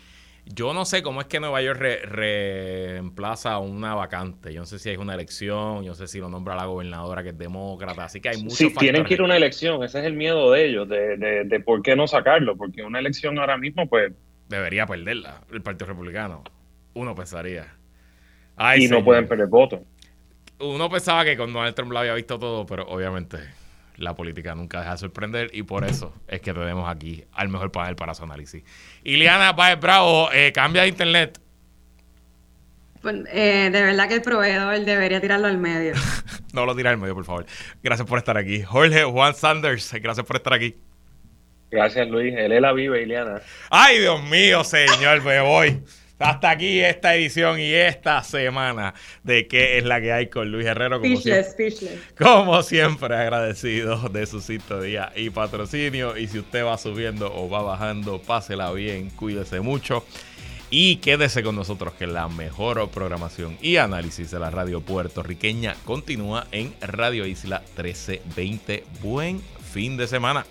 [SPEAKER 2] Yo no sé cómo es que Nueva York reemplaza una vacante. Yo no sé si hay una elección, yo no sé si lo nombra la gobernadora que es demócrata. Así que hay muchos.
[SPEAKER 5] Sí, tienen que ir a una elección. Ese es el miedo de ellos, de, de, por qué no sacarlo. Porque una elección ahora mismo, pues.
[SPEAKER 2] Debería perderla el Partido Republicano. Uno pensaría.
[SPEAKER 5] y no pueden perder votos
[SPEAKER 2] uno pensaba que con Donald Trump lo había visto todo, pero obviamente la política nunca deja de sorprender y por eso es que tenemos aquí al mejor panel para su análisis. Iliana Páez Bravo, eh, cambia de internet.
[SPEAKER 4] Pues, eh, de verdad que el proveedor debería tirarlo al medio.
[SPEAKER 2] no lo tira al medio, por favor. Gracias por estar aquí. Jorge Juan Sanders, gracias por estar aquí.
[SPEAKER 5] Gracias, Luis. El la vive, Iliana.
[SPEAKER 2] Ay, Dios mío, señor, me voy. Hasta aquí esta edición y esta semana de qué es la que hay con Luis Herrero.
[SPEAKER 4] Como, siempre,
[SPEAKER 2] como siempre, agradecido de su sintonía y patrocinio. Y si usted va subiendo o va bajando, pásela bien, cuídese mucho. Y quédese con nosotros que la mejor programación y análisis de la radio puertorriqueña continúa en Radio Isla 1320. Buen fin de semana.